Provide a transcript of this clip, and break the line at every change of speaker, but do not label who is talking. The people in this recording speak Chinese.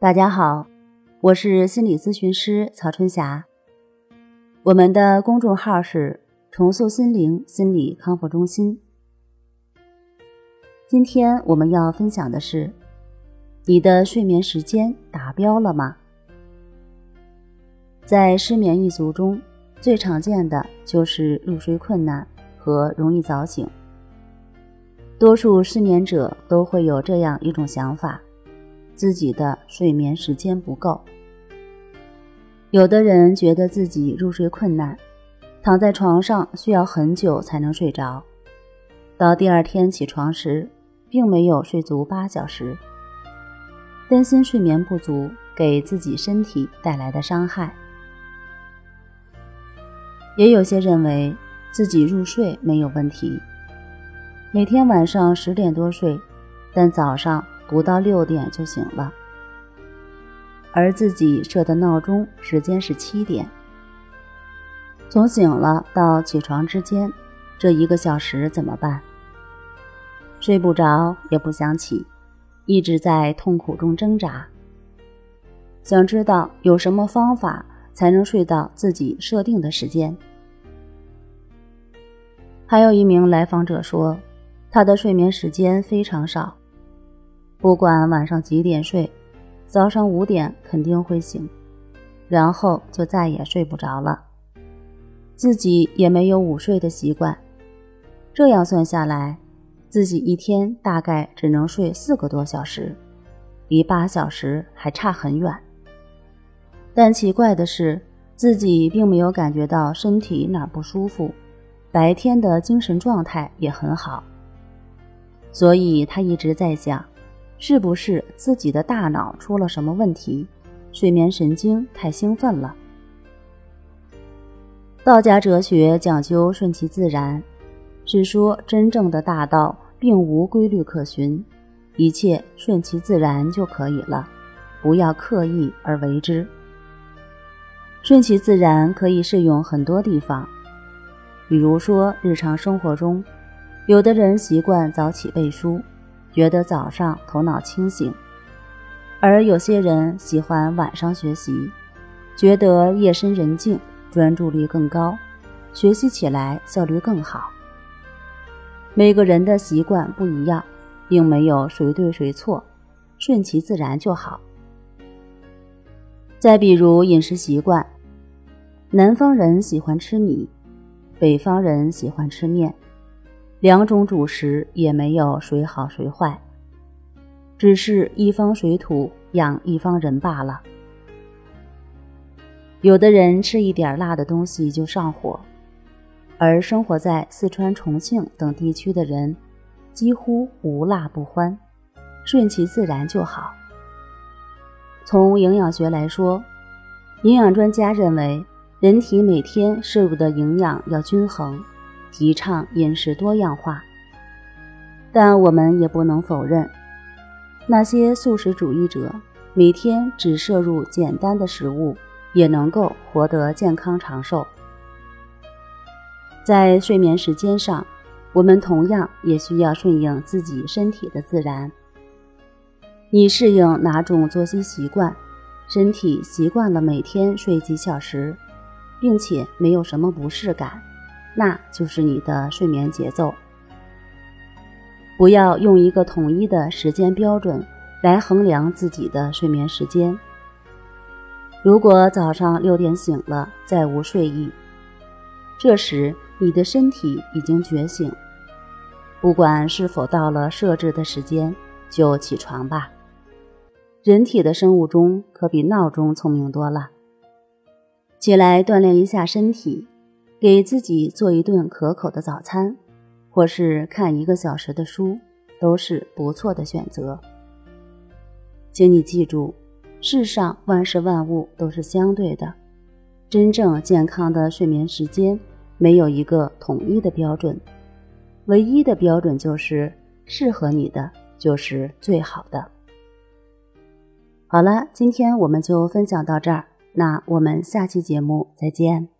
大家好，我是心理咨询师曹春霞。我们的公众号是“重塑心灵心理康复中心”。今天我们要分享的是：你的睡眠时间达标了吗？在失眠一族中，最常见的就是入睡困难和容易早醒。多数失眠者都会有这样一种想法。自己的睡眠时间不够，有的人觉得自己入睡困难，躺在床上需要很久才能睡着，到第二天起床时，并没有睡足八小时，担心睡眠不足给自己身体带来的伤害。也有些认为自己入睡没有问题，每天晚上十点多睡，但早上。不到六点就醒了，而自己设的闹钟时间是七点。从醒了到起床之间，这一个小时怎么办？睡不着也不想起，一直在痛苦中挣扎。想知道有什么方法才能睡到自己设定的时间？还有一名来访者说，他的睡眠时间非常少。不管晚上几点睡，早上五点肯定会醒，然后就再也睡不着了。自己也没有午睡的习惯，这样算下来，自己一天大概只能睡四个多小时，离八小时还差很远。但奇怪的是，自己并没有感觉到身体哪不舒服，白天的精神状态也很好，所以他一直在想。是不是自己的大脑出了什么问题？睡眠神经太兴奋了。道家哲学讲究顺其自然，是说真正的大道并无规律可循，一切顺其自然就可以了，不要刻意而为之。顺其自然可以适用很多地方，比如说日常生活中，有的人习惯早起背书。觉得早上头脑清醒，而有些人喜欢晚上学习，觉得夜深人静专注力更高，学习起来效率更好。每个人的习惯不一样，并没有谁对谁错，顺其自然就好。再比如饮食习惯，南方人喜欢吃米，北方人喜欢吃面。两种主食也没有谁好谁坏，只是一方水土养一方人罢了。有的人吃一点辣的东西就上火，而生活在四川、重庆等地区的人几乎无辣不欢，顺其自然就好。从营养学来说，营养专家认为，人体每天摄入的营养要均衡。提倡饮食多样化，但我们也不能否认，那些素食主义者每天只摄入简单的食物，也能够活得健康长寿。在睡眠时间上，我们同样也需要顺应自己身体的自然。你适应哪种作息习惯，身体习惯了每天睡几小时，并且没有什么不适感。那就是你的睡眠节奏。不要用一个统一的时间标准来衡量自己的睡眠时间。如果早上六点醒了，再无睡意，这时你的身体已经觉醒。不管是否到了设置的时间，就起床吧。人体的生物钟可比闹钟聪明多了。起来锻炼一下身体。给自己做一顿可口的早餐，或是看一个小时的书，都是不错的选择。请你记住，世上万事万物都是相对的，真正健康的睡眠时间没有一个统一的标准，唯一的标准就是适合你的就是最好的。好了，今天我们就分享到这儿，那我们下期节目再见。